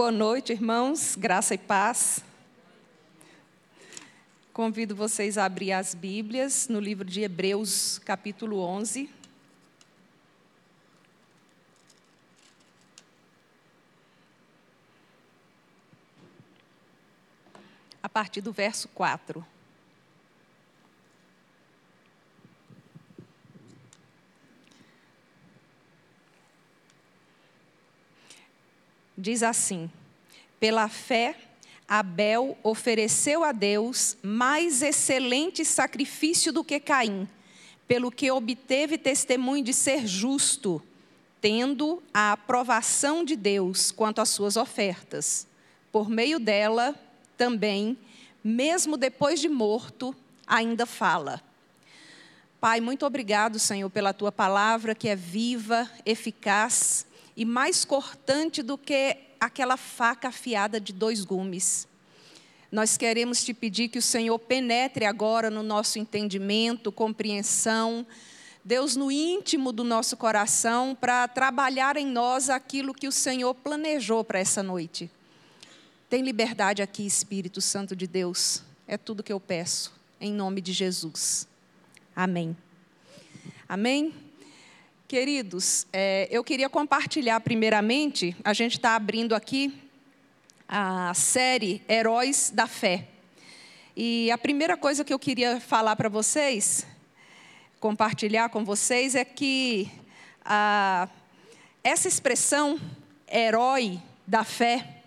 Boa noite, irmãos, graça e paz. Convido vocês a abrir as Bíblias no livro de Hebreus, capítulo 11. A partir do verso 4. Diz assim: Pela fé, Abel ofereceu a Deus mais excelente sacrifício do que Caim, pelo que obteve testemunho de ser justo, tendo a aprovação de Deus quanto às suas ofertas. Por meio dela, também, mesmo depois de morto, ainda fala. Pai, muito obrigado, Senhor, pela tua palavra que é viva, eficaz e mais cortante do que aquela faca afiada de dois gumes. Nós queremos te pedir que o Senhor penetre agora no nosso entendimento, compreensão, Deus no íntimo do nosso coração, para trabalhar em nós aquilo que o Senhor planejou para essa noite. Tem liberdade aqui, Espírito Santo de Deus. É tudo que eu peço, em nome de Jesus. Amém. Amém. Queridos, é, eu queria compartilhar primeiramente, a gente está abrindo aqui a série Heróis da Fé. E a primeira coisa que eu queria falar para vocês, compartilhar com vocês, é que a, essa expressão herói da fé,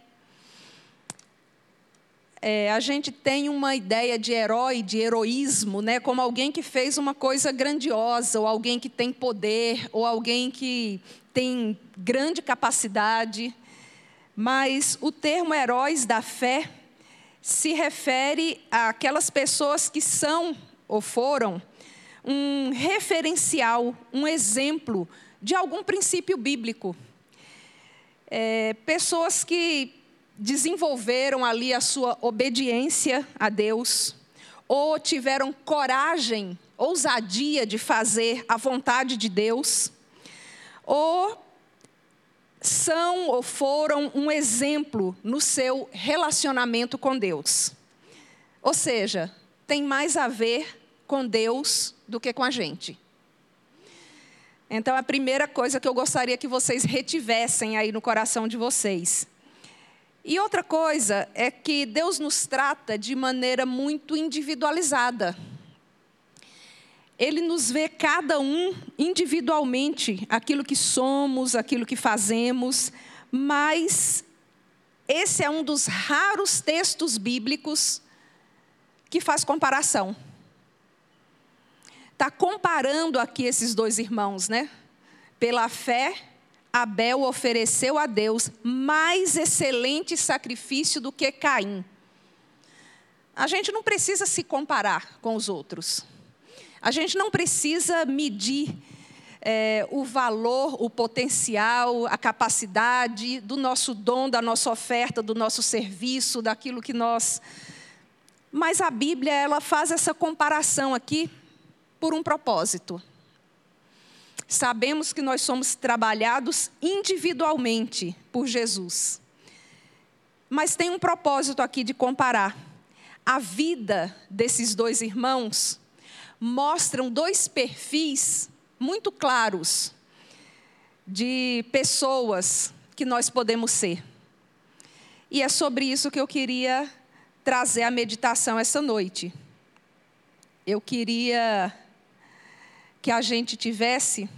é, a gente tem uma ideia de herói, de heroísmo, né, como alguém que fez uma coisa grandiosa, ou alguém que tem poder, ou alguém que tem grande capacidade. Mas o termo heróis da fé se refere àquelas pessoas que são ou foram um referencial, um exemplo de algum princípio bíblico. É, pessoas que desenvolveram ali a sua obediência a Deus, ou tiveram coragem, ousadia de fazer a vontade de Deus, ou são ou foram um exemplo no seu relacionamento com Deus. Ou seja, tem mais a ver com Deus do que com a gente. Então, a primeira coisa que eu gostaria que vocês retivessem aí no coração de vocês e outra coisa é que Deus nos trata de maneira muito individualizada. Ele nos vê cada um individualmente, aquilo que somos, aquilo que fazemos, mas esse é um dos raros textos bíblicos que faz comparação. Está comparando aqui esses dois irmãos, né? Pela fé Abel ofereceu a Deus mais excelente sacrifício do que Caim. A gente não precisa se comparar com os outros. A gente não precisa medir é, o valor, o potencial, a capacidade do nosso dom, da nossa oferta, do nosso serviço, daquilo que nós. Mas a Bíblia ela faz essa comparação aqui por um propósito. Sabemos que nós somos trabalhados individualmente por Jesus. Mas tem um propósito aqui de comparar. A vida desses dois irmãos mostram dois perfis muito claros de pessoas que nós podemos ser. E é sobre isso que eu queria trazer a meditação essa noite. Eu queria que a gente tivesse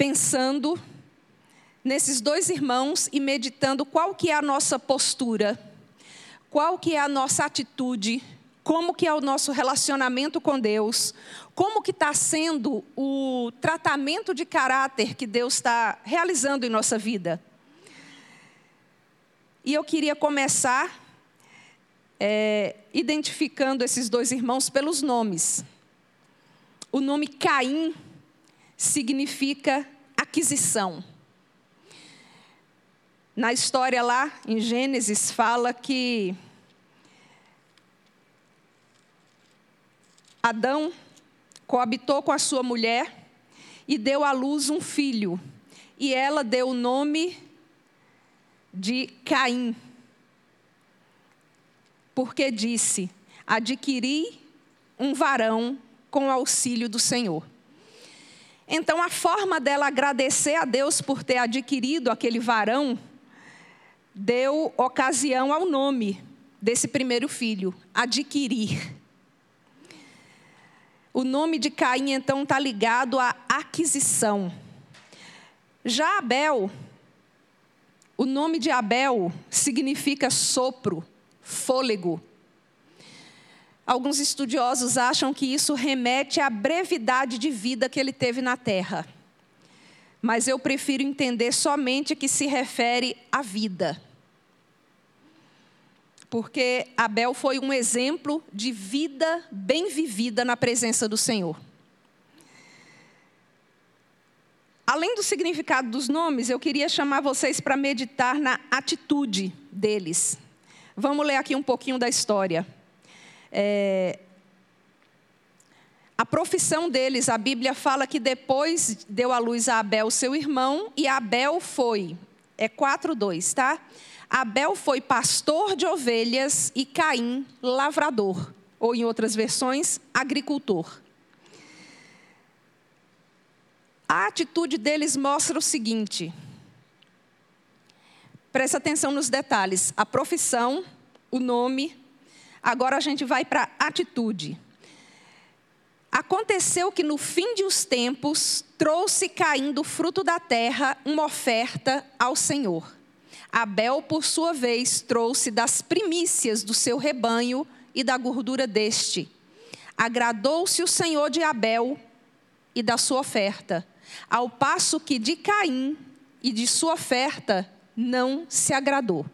pensando nesses dois irmãos e meditando qual que é a nossa postura, qual que é a nossa atitude, como que é o nosso relacionamento com Deus, como que está sendo o tratamento de caráter que Deus está realizando em nossa vida. E eu queria começar é, identificando esses dois irmãos pelos nomes. O nome Caim significa aquisição. Na história lá, em Gênesis, fala que Adão coabitou com a sua mulher e deu à luz um filho. E ela deu o nome de Caim. Porque disse: Adquiri um varão com auxílio do Senhor. Então, a forma dela agradecer a Deus por ter adquirido aquele varão deu ocasião ao nome desse primeiro filho, adquirir. O nome de Caim, então, está ligado à aquisição. Já Abel, o nome de Abel significa sopro, fôlego. Alguns estudiosos acham que isso remete à brevidade de vida que ele teve na terra. Mas eu prefiro entender somente que se refere à vida porque Abel foi um exemplo de vida bem vivida na presença do Senhor. Além do significado dos nomes, eu queria chamar vocês para meditar na atitude deles. Vamos ler aqui um pouquinho da história. É, a profissão deles, a Bíblia fala que depois deu à luz a Abel, seu irmão, e Abel foi, é 4:2, tá? Abel foi pastor de ovelhas e Caim, lavrador, ou em outras versões, agricultor. A atitude deles mostra o seguinte: presta atenção nos detalhes, a profissão, o nome, agora a gente vai para atitude. Aconteceu que no fim de os tempos trouxe Caim do fruto da terra uma oferta ao Senhor. Abel, por sua vez, trouxe das primícias do seu rebanho e da gordura deste. Agradou-se o Senhor de Abel e da sua oferta, ao passo que de Caim e de sua oferta não se agradou.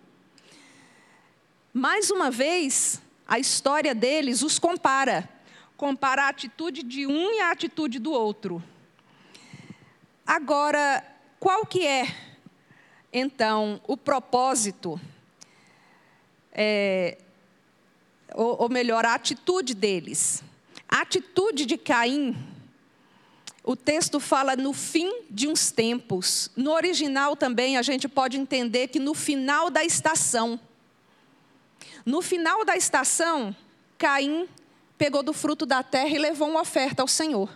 Mais uma vez, a história deles os compara. Compara a atitude de um e a atitude do outro. Agora, qual que é então, o propósito, é, ou, ou melhor, a atitude deles. A atitude de Caim, o texto fala no fim de uns tempos. No original também a gente pode entender que no final da estação. No final da estação, Caim pegou do fruto da terra e levou uma oferta ao Senhor.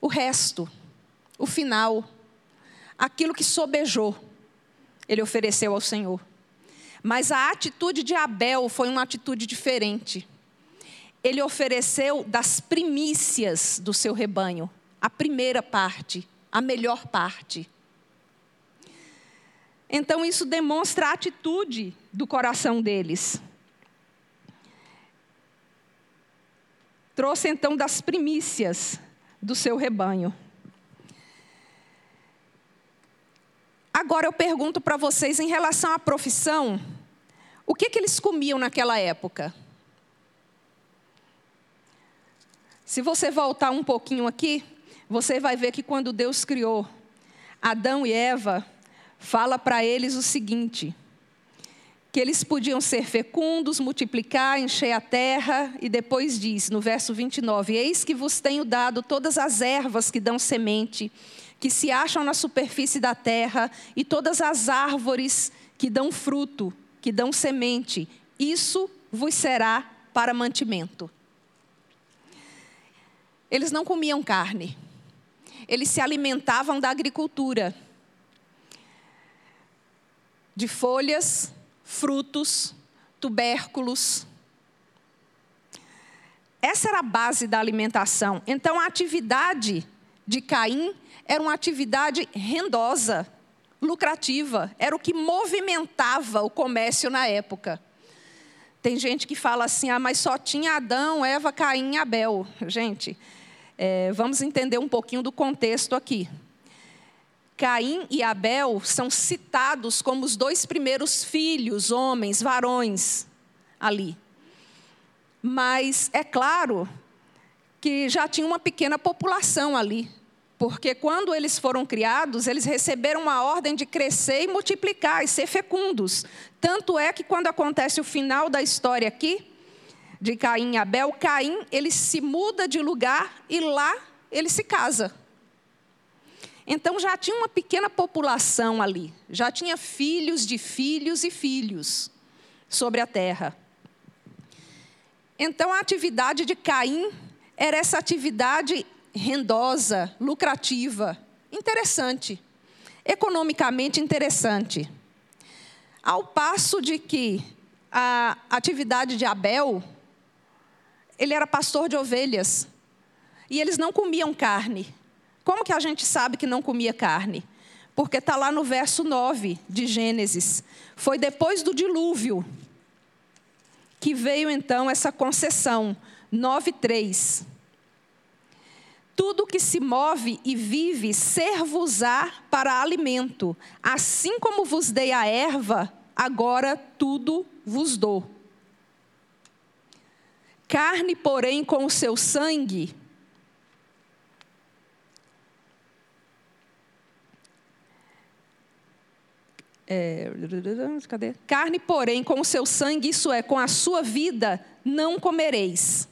O resto, o final, aquilo que sobejou, ele ofereceu ao Senhor. Mas a atitude de Abel foi uma atitude diferente. Ele ofereceu das primícias do seu rebanho, a primeira parte, a melhor parte. Então isso demonstra a atitude do coração deles. Trouxe então das primícias do seu rebanho. Agora eu pergunto para vocês em relação à profissão, o que, que eles comiam naquela época? Se você voltar um pouquinho aqui, você vai ver que quando Deus criou Adão e Eva, fala para eles o seguinte: que eles podiam ser fecundos, multiplicar, encher a terra, e depois diz, no verso 29, Eis que vos tenho dado todas as ervas que dão semente, que se acham na superfície da terra, e todas as árvores que dão fruto, que dão semente, isso vos será para mantimento. Eles não comiam carne, eles se alimentavam da agricultura, de folhas, frutos, tubérculos. Essa era a base da alimentação. Então, a atividade de Caim era uma atividade rendosa, lucrativa, era o que movimentava o comércio na época. Tem gente que fala assim, ah, mas só tinha Adão, Eva, Caim e Abel. Gente, é, vamos entender um pouquinho do contexto aqui. Caim e Abel são citados como os dois primeiros filhos, homens, varões, ali. Mas é claro que já tinha uma pequena população ali. Porque quando eles foram criados, eles receberam uma ordem de crescer e multiplicar e ser fecundos. Tanto é que quando acontece o final da história aqui, de Caim e Abel, Caim, ele se muda de lugar e lá ele se casa. Então já tinha uma pequena população ali, já tinha filhos de filhos e filhos sobre a terra. Então a atividade de Caim era essa atividade rendosa, lucrativa, interessante, economicamente interessante. Ao passo de que a atividade de Abel, ele era pastor de ovelhas, e eles não comiam carne. Como que a gente sabe que não comia carne? Porque está lá no verso 9 de Gênesis. Foi depois do dilúvio que veio então essa concessão. 9,3. Tudo que se move e vive ser-vos-á para alimento, assim como vos dei a erva, agora tudo vos dou. Carne, porém, com o seu sangue, É, cadê? Carne, porém, com o seu sangue, isso é, com a sua vida, não comereis.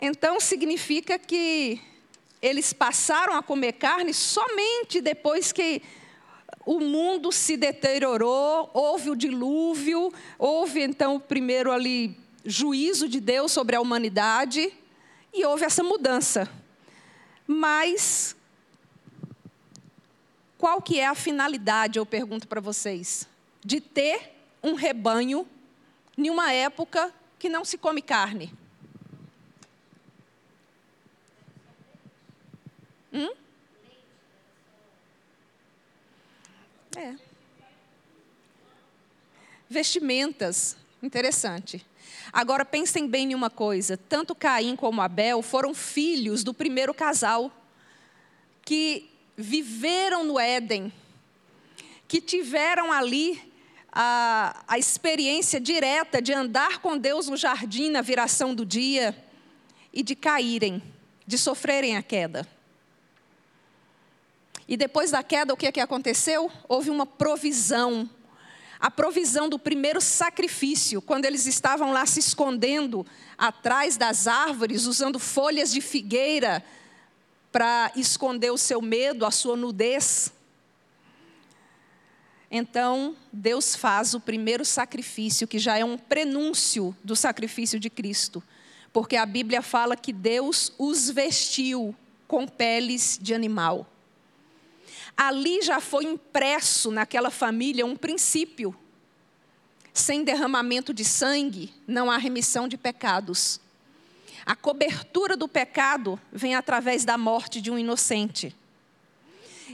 Então significa que eles passaram a comer carne somente depois que o mundo se deteriorou, houve o dilúvio, houve então o primeiro ali juízo de Deus sobre a humanidade e houve essa mudança. Mas qual que é a finalidade, eu pergunto para vocês, de ter um rebanho em uma época que não se come carne? Hum? É. Vestimentas, interessante. Agora pensem bem em uma coisa: tanto Caim como Abel foram filhos do primeiro casal que viveram no Éden, que tiveram ali a, a experiência direta de andar com Deus no jardim na viração do dia e de caírem, de sofrerem a queda. E depois da queda, o que, é que aconteceu? Houve uma provisão. A provisão do primeiro sacrifício, quando eles estavam lá se escondendo atrás das árvores, usando folhas de figueira para esconder o seu medo, a sua nudez. Então, Deus faz o primeiro sacrifício, que já é um prenúncio do sacrifício de Cristo, porque a Bíblia fala que Deus os vestiu com peles de animal. Ali já foi impresso naquela família um princípio. Sem derramamento de sangue, não há remissão de pecados. A cobertura do pecado vem através da morte de um inocente.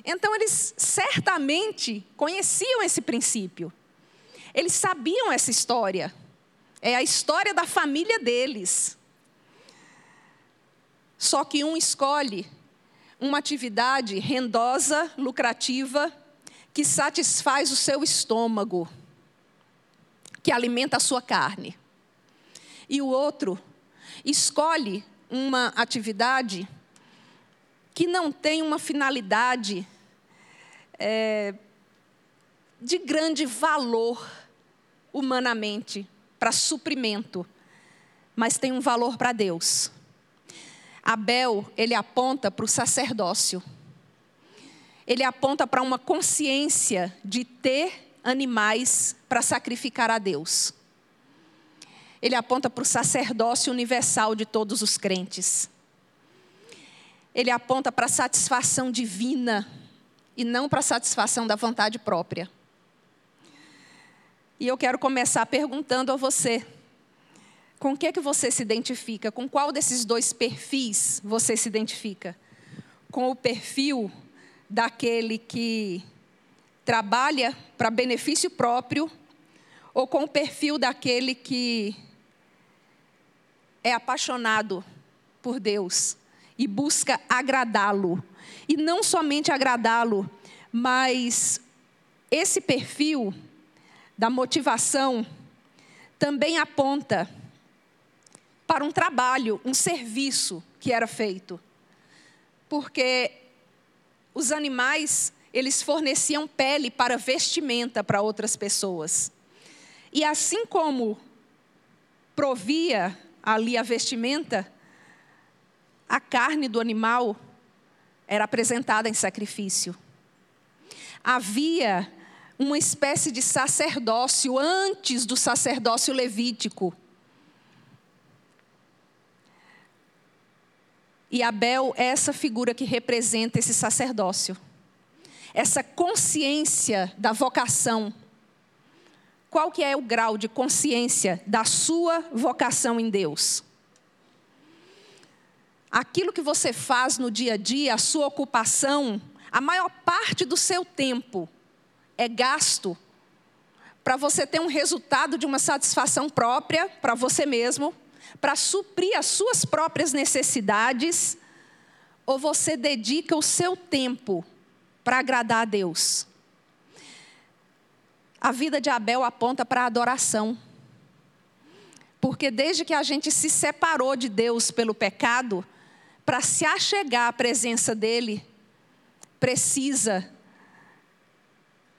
Então, eles certamente conheciam esse princípio. Eles sabiam essa história. É a história da família deles. Só que um escolhe uma atividade rendosa, lucrativa, que satisfaz o seu estômago, que alimenta a sua carne. E o outro escolhe uma atividade que não tem uma finalidade é, de grande valor humanamente para suprimento, mas tem um valor para Deus. Abel, ele aponta para o sacerdócio. Ele aponta para uma consciência de ter animais para sacrificar a Deus ele aponta para o sacerdócio universal de todos os crentes. Ele aponta para a satisfação divina e não para a satisfação da vontade própria. E eu quero começar perguntando a você: com o que é que você se identifica? Com qual desses dois perfis você se identifica? Com o perfil daquele que trabalha para benefício próprio ou com o perfil daquele que é apaixonado por Deus e busca agradá-lo. E não somente agradá-lo, mas esse perfil da motivação também aponta para um trabalho, um serviço que era feito. Porque os animais, eles forneciam pele para vestimenta para outras pessoas. E assim como provia ali a vestimenta, a carne do animal era apresentada em sacrifício. Havia uma espécie de sacerdócio antes do sacerdócio levítico. E Abel é essa figura que representa esse sacerdócio, essa consciência da vocação. Qual que é o grau de consciência da sua vocação em Deus? Aquilo que você faz no dia a dia, a sua ocupação, a maior parte do seu tempo é gasto para você ter um resultado de uma satisfação própria para você mesmo, para suprir as suas próprias necessidades, ou você dedica o seu tempo para agradar a Deus? A vida de Abel aponta para a adoração. Porque desde que a gente se separou de Deus pelo pecado, para se achegar à presença dele, precisa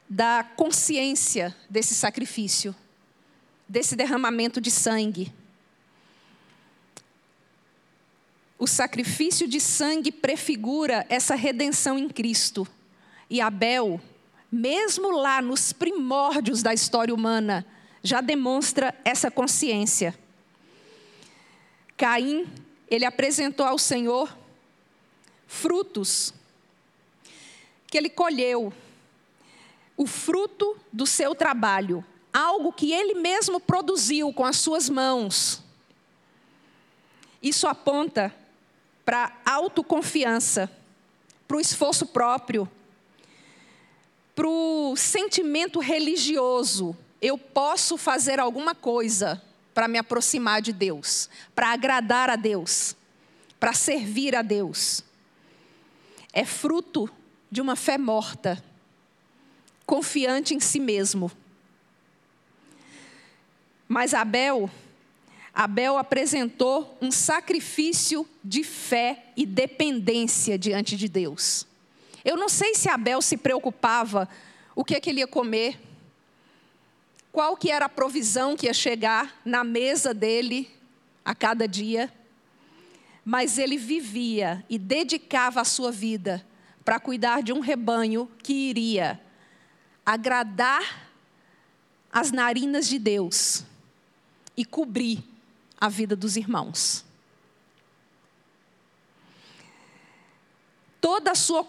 da consciência desse sacrifício, desse derramamento de sangue. O sacrifício de sangue prefigura essa redenção em Cristo. E Abel, mesmo lá nos primórdios da história humana, já demonstra essa consciência. Caim, ele apresentou ao Senhor frutos que ele colheu, o fruto do seu trabalho, algo que ele mesmo produziu com as suas mãos. Isso aponta para autoconfiança, para o esforço próprio, para o sentimento religioso. Eu posso fazer alguma coisa para me aproximar de Deus, para agradar a Deus, para servir a Deus. É fruto de uma fé morta, confiante em si mesmo. Mas Abel Abel apresentou um sacrifício de fé e dependência diante de Deus. Eu não sei se Abel se preocupava o que, é que ele ia comer, qual que era a provisão que ia chegar na mesa dele a cada dia, mas ele vivia e dedicava a sua vida para cuidar de um rebanho que iria agradar as narinas de Deus e cobrir a vida dos irmãos. Toda a sua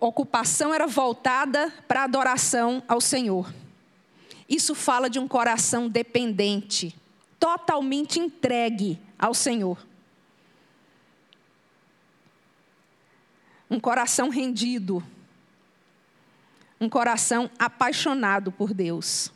ocupação era voltada para a adoração ao Senhor. Isso fala de um coração dependente, totalmente entregue ao Senhor. Um coração rendido. Um coração apaixonado por Deus.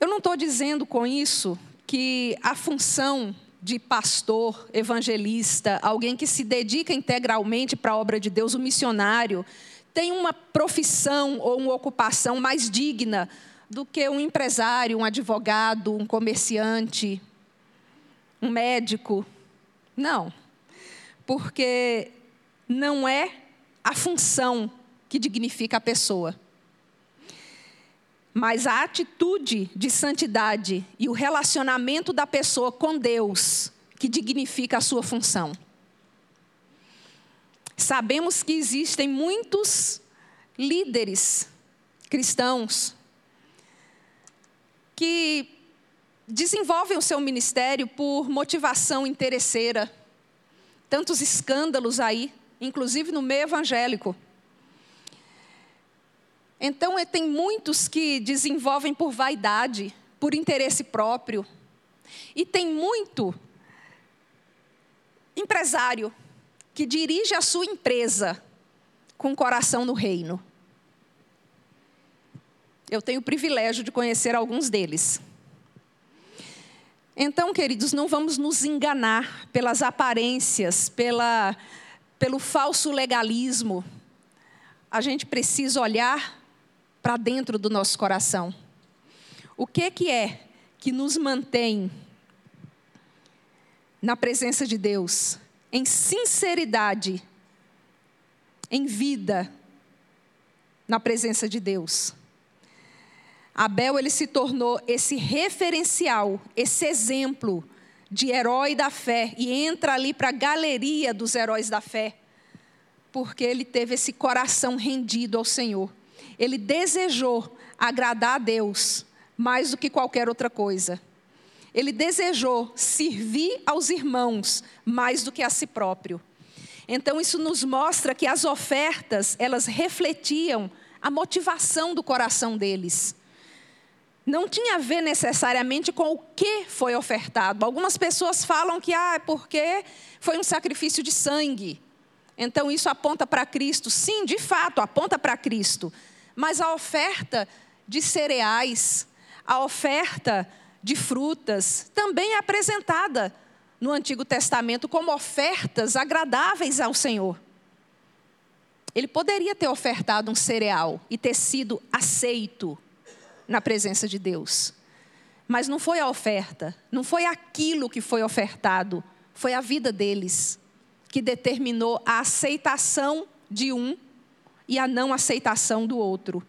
Eu não estou dizendo com isso que a função de pastor, evangelista, alguém que se dedica integralmente para a obra de Deus, o missionário, tem uma profissão ou uma ocupação mais digna do que um empresário, um advogado, um comerciante, um médico. Não. Porque não é a função que dignifica a pessoa mas a atitude de santidade e o relacionamento da pessoa com Deus que dignifica a sua função. Sabemos que existem muitos líderes cristãos que desenvolvem o seu ministério por motivação interesseira. Tantos escândalos aí, inclusive no meio evangélico. Então, é, tem muitos que desenvolvem por vaidade, por interesse próprio. E tem muito empresário que dirige a sua empresa com o coração no reino. Eu tenho o privilégio de conhecer alguns deles. Então, queridos, não vamos nos enganar pelas aparências, pela, pelo falso legalismo. A gente precisa olhar para dentro do nosso coração. O que, que é que nos mantém na presença de Deus, em sinceridade, em vida, na presença de Deus? Abel ele se tornou esse referencial, esse exemplo de herói da fé e entra ali para a galeria dos heróis da fé, porque ele teve esse coração rendido ao Senhor. Ele desejou agradar a Deus mais do que qualquer outra coisa. Ele desejou servir aos irmãos mais do que a si próprio. Então isso nos mostra que as ofertas, elas refletiam a motivação do coração deles. Não tinha a ver necessariamente com o que foi ofertado. Algumas pessoas falam que ah, é porque foi um sacrifício de sangue. Então isso aponta para Cristo. Sim, de fato, aponta para Cristo. Mas a oferta de cereais, a oferta de frutas, também é apresentada no Antigo Testamento como ofertas agradáveis ao Senhor. Ele poderia ter ofertado um cereal e ter sido aceito na presença de Deus. Mas não foi a oferta, não foi aquilo que foi ofertado, foi a vida deles que determinou a aceitação de um e a não aceitação do outro.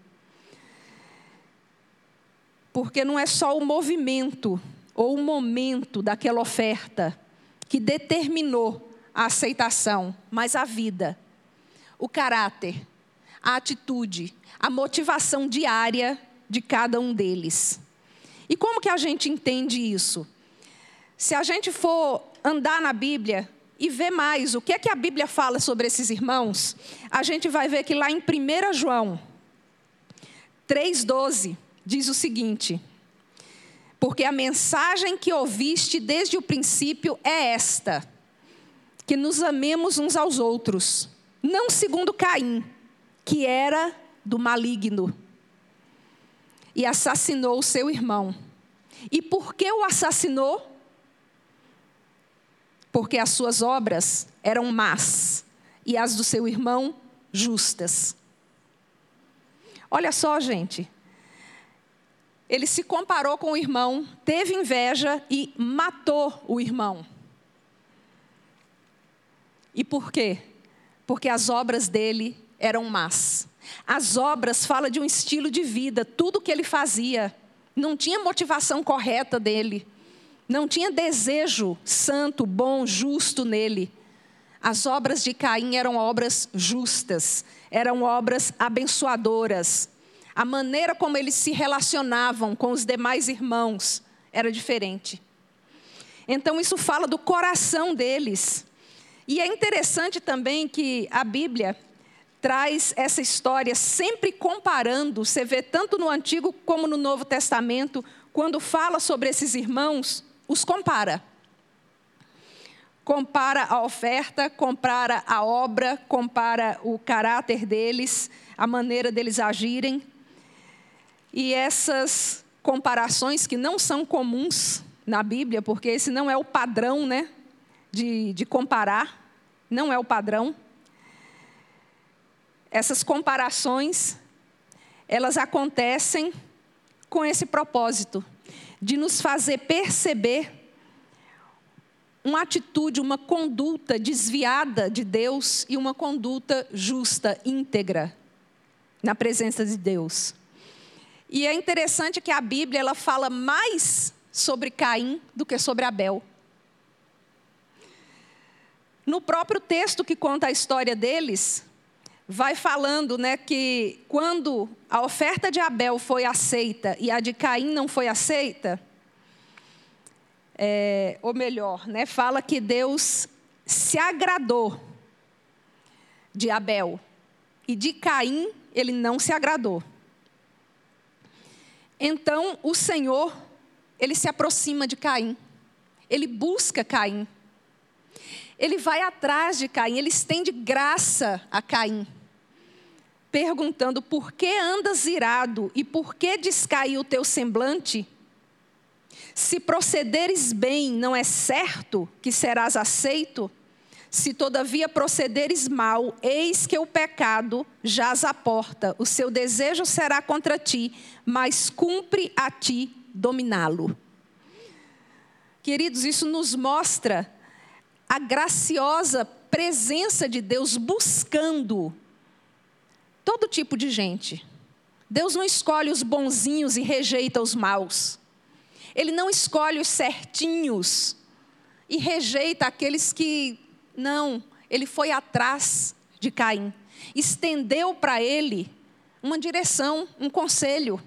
Porque não é só o movimento ou o momento daquela oferta que determinou a aceitação, mas a vida, o caráter, a atitude, a motivação diária de cada um deles. E como que a gente entende isso? Se a gente for andar na Bíblia, e ver mais o que é que a Bíblia fala sobre esses irmãos, a gente vai ver que lá em 1 João 3,12 diz o seguinte: Porque a mensagem que ouviste desde o princípio é esta, que nos amemos uns aos outros, não segundo Caim, que era do maligno e assassinou o seu irmão. E por que o assassinou? Porque as suas obras eram más e as do seu irmão justas. Olha só, gente. Ele se comparou com o irmão, teve inveja e matou o irmão. E por quê? Porque as obras dele eram más. As obras fala de um estilo de vida, tudo que ele fazia não tinha motivação correta dele. Não tinha desejo santo, bom, justo nele. As obras de Caim eram obras justas, eram obras abençoadoras. A maneira como eles se relacionavam com os demais irmãos era diferente. Então, isso fala do coração deles. E é interessante também que a Bíblia traz essa história sempre comparando, você vê tanto no Antigo como no Novo Testamento, quando fala sobre esses irmãos, os compara. Compara a oferta, compara a obra, compara o caráter deles, a maneira deles agirem. E essas comparações que não são comuns na Bíblia, porque esse não é o padrão né, de, de comparar, não é o padrão. Essas comparações, elas acontecem com esse propósito de nos fazer perceber uma atitude, uma conduta desviada de Deus e uma conduta justa, íntegra, na presença de Deus. E é interessante que a Bíblia ela fala mais sobre Caim do que sobre Abel. No próprio texto que conta a história deles, vai falando né, que quando a oferta de Abel foi aceita e a de Caim não foi aceita, é, ou melhor, né, fala que Deus se agradou de Abel e de Caim ele não se agradou. Então o Senhor, ele se aproxima de Caim, ele busca Caim, ele vai atrás de Caim, ele estende graça a Caim perguntando: Por que andas irado e por que descaiu o teu semblante? Se procederes bem, não é certo que serás aceito? Se todavia procederes mal, eis que o pecado jaz à porta, o seu desejo será contra ti, mas cumpre a ti dominá-lo. Queridos, isso nos mostra a graciosa presença de Deus buscando todo tipo de gente. Deus não escolhe os bonzinhos e rejeita os maus. Ele não escolhe os certinhos e rejeita aqueles que não, ele foi atrás de Caim, estendeu para ele uma direção, um conselho.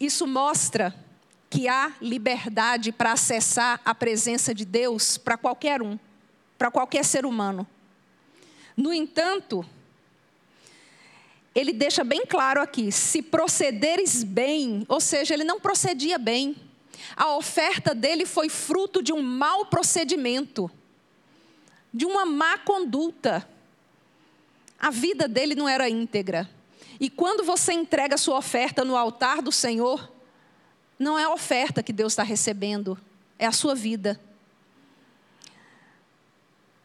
Isso mostra que há liberdade para acessar a presença de Deus para qualquer um, para qualquer ser humano. No entanto, ele deixa bem claro aqui: se procederes bem, ou seja, ele não procedia bem. A oferta dele foi fruto de um mau procedimento, de uma má conduta. A vida dele não era íntegra. E quando você entrega a sua oferta no altar do Senhor, não é a oferta que Deus está recebendo, é a sua vida.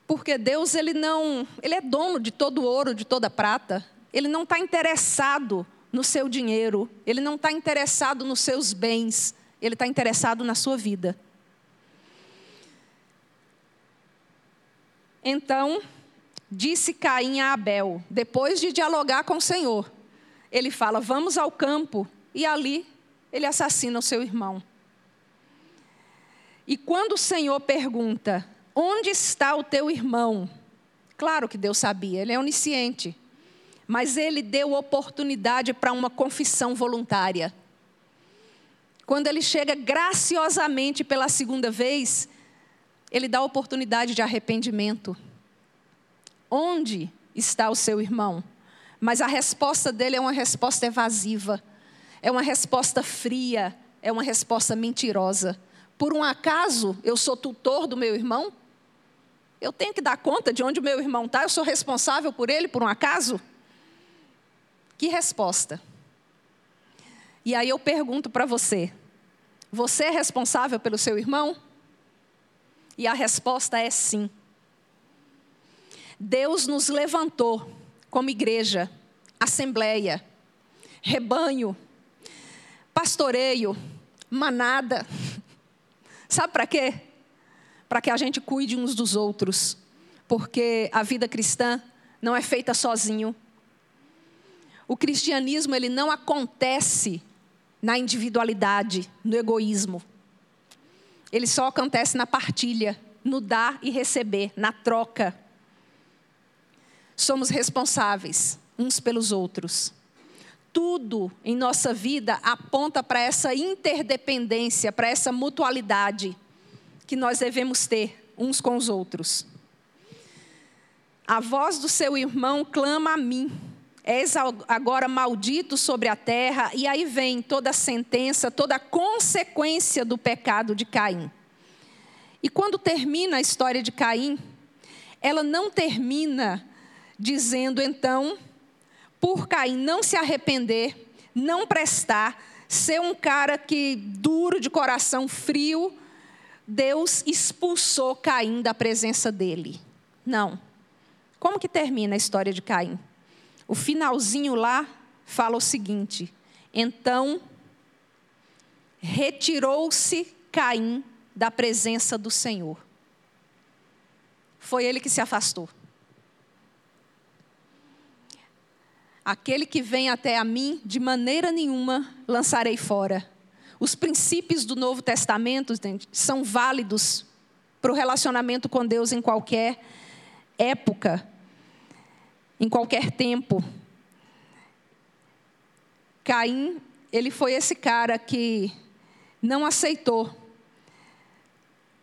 Porque Deus, ele não, ele é dono de todo ouro, de toda prata. Ele não está interessado no seu dinheiro, ele não está interessado nos seus bens, ele está interessado na sua vida. Então, disse Caim a Abel, depois de dialogar com o Senhor, ele fala: Vamos ao campo. E ali ele assassina o seu irmão. E quando o Senhor pergunta: Onde está o teu irmão? Claro que Deus sabia, ele é onisciente. Mas ele deu oportunidade para uma confissão voluntária. Quando ele chega graciosamente pela segunda vez, ele dá oportunidade de arrependimento. Onde está o seu irmão? Mas a resposta dele é uma resposta evasiva, é uma resposta fria, é uma resposta mentirosa. Por um acaso eu sou tutor do meu irmão? Eu tenho que dar conta de onde o meu irmão está? Eu sou responsável por ele por um acaso? Que resposta? E aí eu pergunto para você: você é responsável pelo seu irmão? E a resposta é sim. Deus nos levantou como igreja, assembleia, rebanho, pastoreio, manada. Sabe para quê? Para que a gente cuide uns dos outros. Porque a vida cristã não é feita sozinho. O cristianismo ele não acontece na individualidade, no egoísmo. Ele só acontece na partilha, no dar e receber, na troca somos responsáveis uns pelos outros. Tudo em nossa vida aponta para essa interdependência, para essa mutualidade que nós devemos ter uns com os outros. A voz do seu irmão clama a mim. És agora maldito sobre a terra, e aí vem toda a sentença, toda a consequência do pecado de Caim. E quando termina a história de Caim, ela não termina dizendo então, por Caim não se arrepender, não prestar, ser um cara que duro de coração, frio, Deus expulsou Caim da presença dele. Não. Como que termina a história de Caim? O finalzinho lá fala o seguinte: então retirou-se Caim da presença do Senhor. Foi ele que se afastou. Aquele que vem até a mim, de maneira nenhuma lançarei fora. Os princípios do Novo Testamento gente, são válidos para o relacionamento com Deus em qualquer época, em qualquer tempo. Caim, ele foi esse cara que não aceitou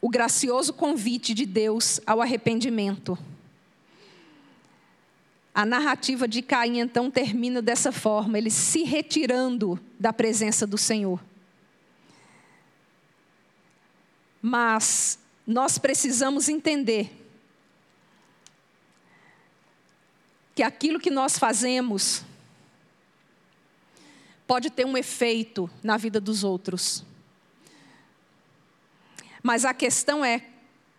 o gracioso convite de Deus ao arrependimento. A narrativa de Caim então termina dessa forma, ele se retirando da presença do Senhor. Mas nós precisamos entender que aquilo que nós fazemos pode ter um efeito na vida dos outros. Mas a questão é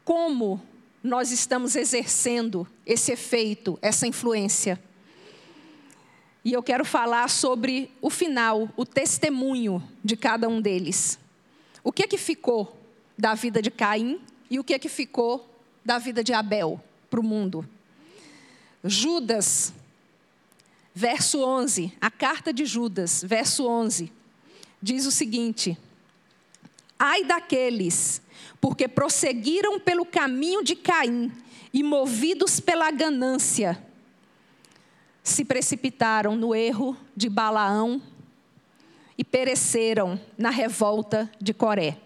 como nós estamos exercendo esse efeito, essa influência. E eu quero falar sobre o final, o testemunho de cada um deles. O que é que ficou da vida de Caim e o que é que ficou da vida de Abel para o mundo? Judas, verso 11, a carta de Judas, verso 11, diz o seguinte: Ai daqueles porque prosseguiram pelo caminho de Caim e, movidos pela ganância, se precipitaram no erro de Balaão e pereceram na revolta de Coré.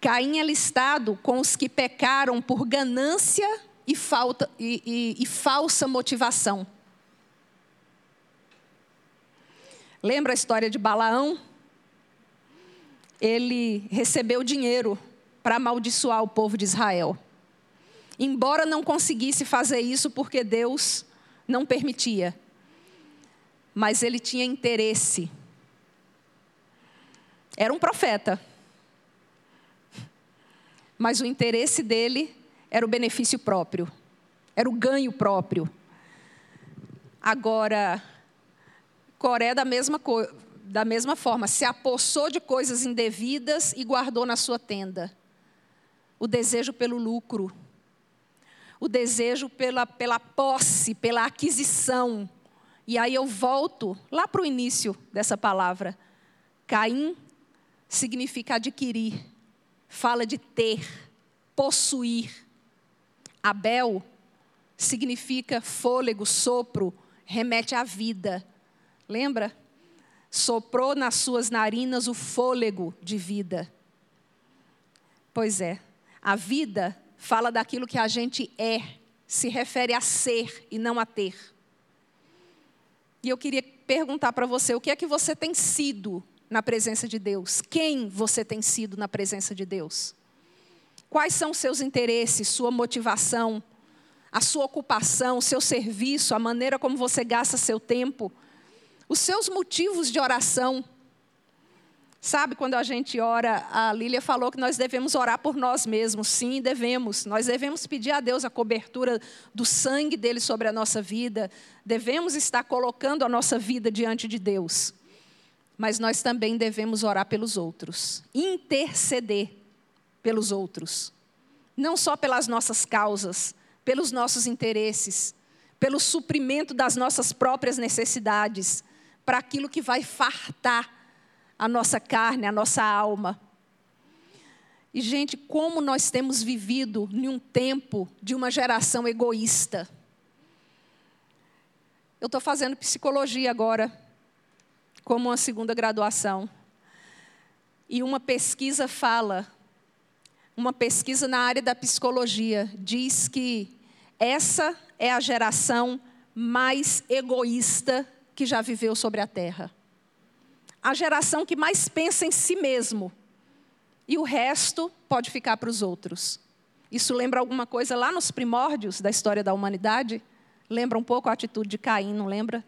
Caim é listado com os que pecaram por ganância e, falta, e, e, e falsa motivação. Lembra a história de Balaão? Ele recebeu dinheiro para amaldiçoar o povo de Israel. Embora não conseguisse fazer isso porque Deus não permitia. Mas ele tinha interesse. Era um profeta. Mas o interesse dele era o benefício próprio, era o ganho próprio. Agora, Coré, da mesma, da mesma forma, se apossou de coisas indevidas e guardou na sua tenda. O desejo pelo lucro, o desejo pela, pela posse, pela aquisição. E aí eu volto lá para o início dessa palavra. Caim significa adquirir, fala de ter, possuir. Abel significa fôlego, sopro, remete à vida. Lembra? Soprou nas suas narinas o fôlego de vida. Pois é, a vida fala daquilo que a gente é, se refere a ser e não a ter. E eu queria perguntar para você: o que é que você tem sido na presença de Deus? Quem você tem sido na presença de Deus? Quais são os seus interesses, sua motivação, a sua ocupação, seu serviço, a maneira como você gasta seu tempo? os seus motivos de oração. Sabe, quando a gente ora, a Lília falou que nós devemos orar por nós mesmos. Sim, devemos. Nós devemos pedir a Deus a cobertura do sangue dele sobre a nossa vida. Devemos estar colocando a nossa vida diante de Deus. Mas nós também devemos orar pelos outros, interceder pelos outros. Não só pelas nossas causas, pelos nossos interesses, pelo suprimento das nossas próprias necessidades para aquilo que vai fartar a nossa carne, a nossa alma. E, gente, como nós temos vivido em um tempo de uma geração egoísta. Eu estou fazendo psicologia agora, como uma segunda graduação. E uma pesquisa fala, uma pesquisa na área da psicologia, diz que essa é a geração mais egoísta que já viveu sobre a terra. A geração que mais pensa em si mesmo. E o resto pode ficar para os outros. Isso lembra alguma coisa lá nos primórdios da história da humanidade? Lembra um pouco a atitude de Caim, não lembra?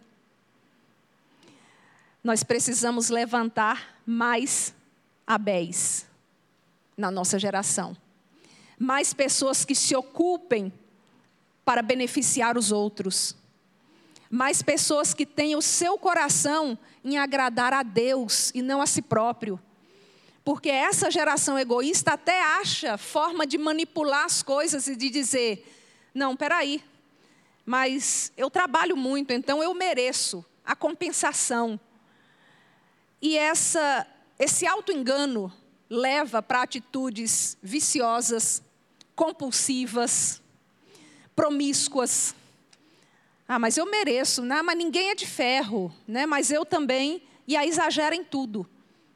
Nós precisamos levantar mais Abéis na nossa geração. Mais pessoas que se ocupem para beneficiar os outros mas pessoas que têm o seu coração em agradar a Deus e não a si próprio. Porque essa geração egoísta até acha forma de manipular as coisas e de dizer: não, peraí, mas eu trabalho muito, então eu mereço a compensação. E essa, esse auto-engano leva para atitudes viciosas, compulsivas, promíscuas ah, mas eu mereço, né? mas ninguém é de ferro, né? mas eu também. E aí exagera em tudo.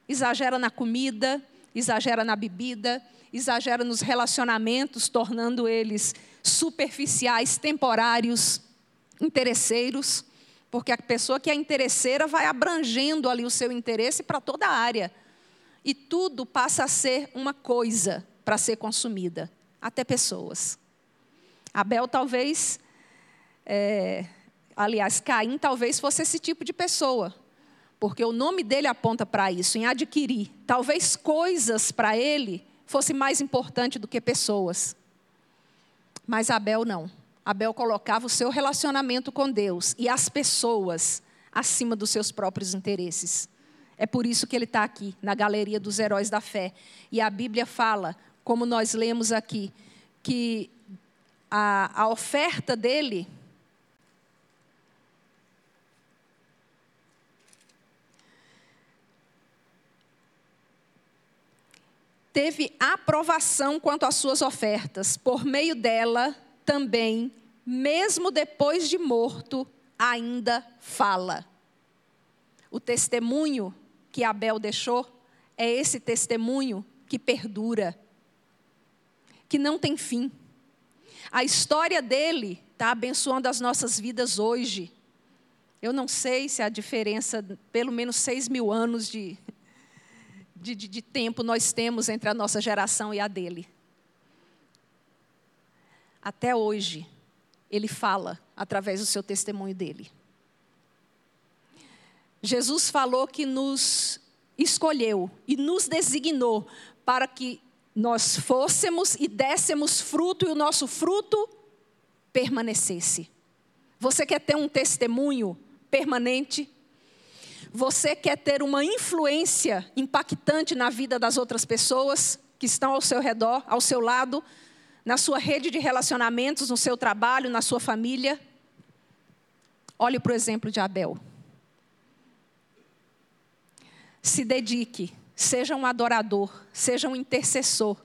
Exagera na comida, exagera na bebida, exagera nos relacionamentos, tornando eles superficiais, temporários, interesseiros. Porque a pessoa que é interesseira vai abrangendo ali o seu interesse para toda a área. E tudo passa a ser uma coisa para ser consumida, até pessoas. Abel talvez é, aliás, Caim talvez fosse esse tipo de pessoa, porque o nome dele aponta para isso, em adquirir. Talvez coisas para ele fosse mais importante do que pessoas. Mas Abel não. Abel colocava o seu relacionamento com Deus e as pessoas acima dos seus próprios interesses. É por isso que ele está aqui, na galeria dos heróis da fé. E a Bíblia fala, como nós lemos aqui, que a, a oferta dele teve aprovação quanto às suas ofertas. Por meio dela, também, mesmo depois de morto, ainda fala. O testemunho que Abel deixou é esse testemunho que perdura, que não tem fim. A história dele está abençoando as nossas vidas hoje. Eu não sei se a diferença, pelo menos seis mil anos de, de, de, de tempo nós temos entre a nossa geração e a dele. Até hoje, ele fala através do seu testemunho dele. Jesus falou que nos escolheu e nos designou para que nós fôssemos e dessemos fruto e o nosso fruto permanecesse. Você quer ter um testemunho permanente? Você quer ter uma influência impactante na vida das outras pessoas que estão ao seu redor, ao seu lado, na sua rede de relacionamentos, no seu trabalho, na sua família? Olhe para o exemplo de Abel. Se dedique, seja um adorador, seja um intercessor.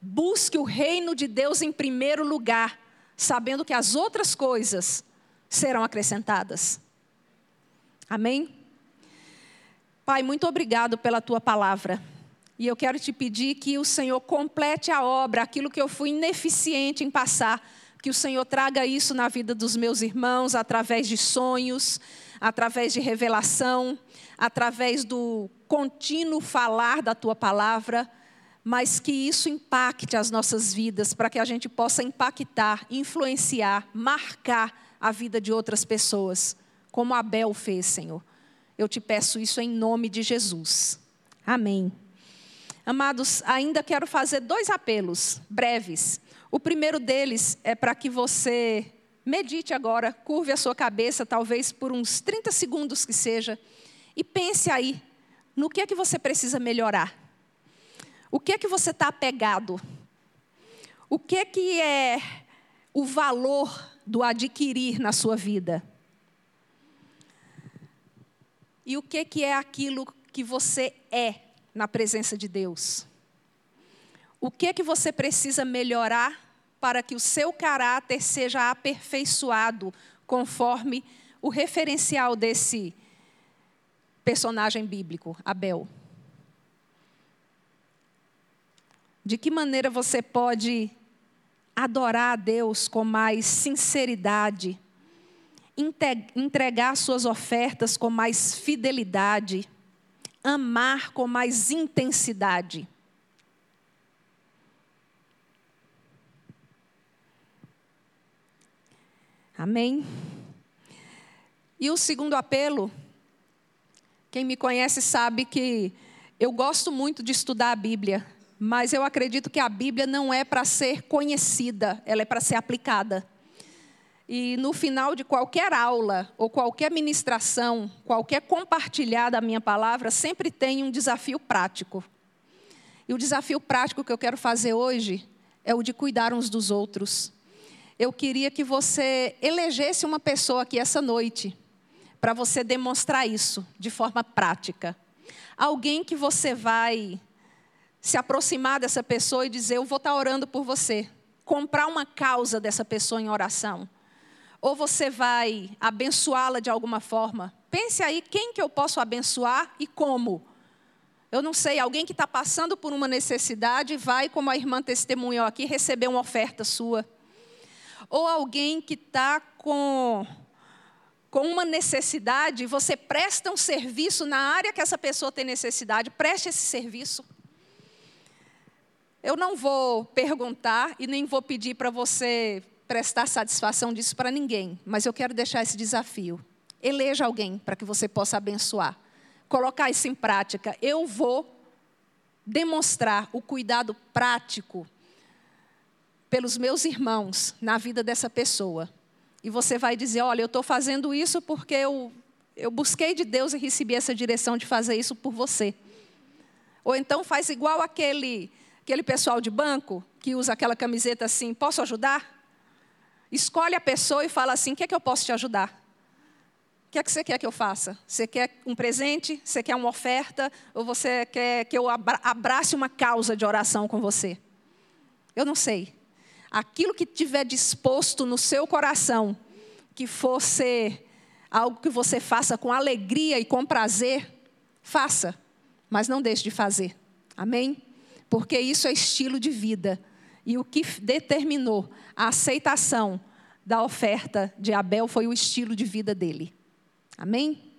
Busque o reino de Deus em primeiro lugar, sabendo que as outras coisas serão acrescentadas. Amém? Pai, muito obrigado pela tua palavra. E eu quero te pedir que o Senhor complete a obra, aquilo que eu fui ineficiente em passar, que o Senhor traga isso na vida dos meus irmãos, através de sonhos, através de revelação, através do contínuo falar da tua palavra, mas que isso impacte as nossas vidas, para que a gente possa impactar, influenciar, marcar a vida de outras pessoas, como Abel fez, Senhor. Eu te peço isso em nome de Jesus. Amém. Amados, ainda quero fazer dois apelos breves. O primeiro deles é para que você medite agora, curve a sua cabeça, talvez por uns 30 segundos que seja, e pense aí no que é que você precisa melhorar. O que é que você está apegado? O que é que é o valor do adquirir na sua vida? E o que, que é aquilo que você é na presença de Deus? O que que você precisa melhorar para que o seu caráter seja aperfeiçoado conforme o referencial desse personagem bíblico, Abel? De que maneira você pode adorar a Deus com mais sinceridade, entregar suas ofertas com mais fidelidade, amar com mais intensidade. Amém? E o segundo apelo, quem me conhece sabe que eu gosto muito de estudar a Bíblia, mas eu acredito que a Bíblia não é para ser conhecida, ela é para ser aplicada. E no final de qualquer aula ou qualquer ministração, qualquer compartilhar da minha palavra, sempre tem um desafio prático. E o desafio prático que eu quero fazer hoje é o de cuidar uns dos outros. Eu queria que você elegesse uma pessoa aqui essa noite, para você demonstrar isso de forma prática. Alguém que você vai se aproximar dessa pessoa e dizer: Eu vou estar orando por você. Comprar uma causa dessa pessoa em oração ou você vai abençoá-la de alguma forma? Pense aí quem que eu posso abençoar e como. Eu não sei, alguém que está passando por uma necessidade vai, como a irmã testemunhou aqui, receber uma oferta sua. Ou alguém que está com, com uma necessidade, você presta um serviço na área que essa pessoa tem necessidade, preste esse serviço. Eu não vou perguntar e nem vou pedir para você prestar satisfação disso para ninguém, mas eu quero deixar esse desafio. Eleja alguém para que você possa abençoar. Colocar isso em prática. Eu vou demonstrar o cuidado prático pelos meus irmãos na vida dessa pessoa. E você vai dizer: olha, eu estou fazendo isso porque eu, eu busquei de Deus e recebi essa direção de fazer isso por você. Ou então faz igual aquele, aquele pessoal de banco que usa aquela camiseta assim: posso ajudar? Escolhe a pessoa e fala assim: o que é que eu posso te ajudar? que é que você quer que eu faça? Você quer um presente? Você quer uma oferta? Ou você quer que eu abrace uma causa de oração com você? Eu não sei. Aquilo que tiver disposto no seu coração, que fosse algo que você faça com alegria e com prazer, faça, mas não deixe de fazer. Amém? Porque isso é estilo de vida. E o que determinou a aceitação da oferta de Abel foi o estilo de vida dele. Amém?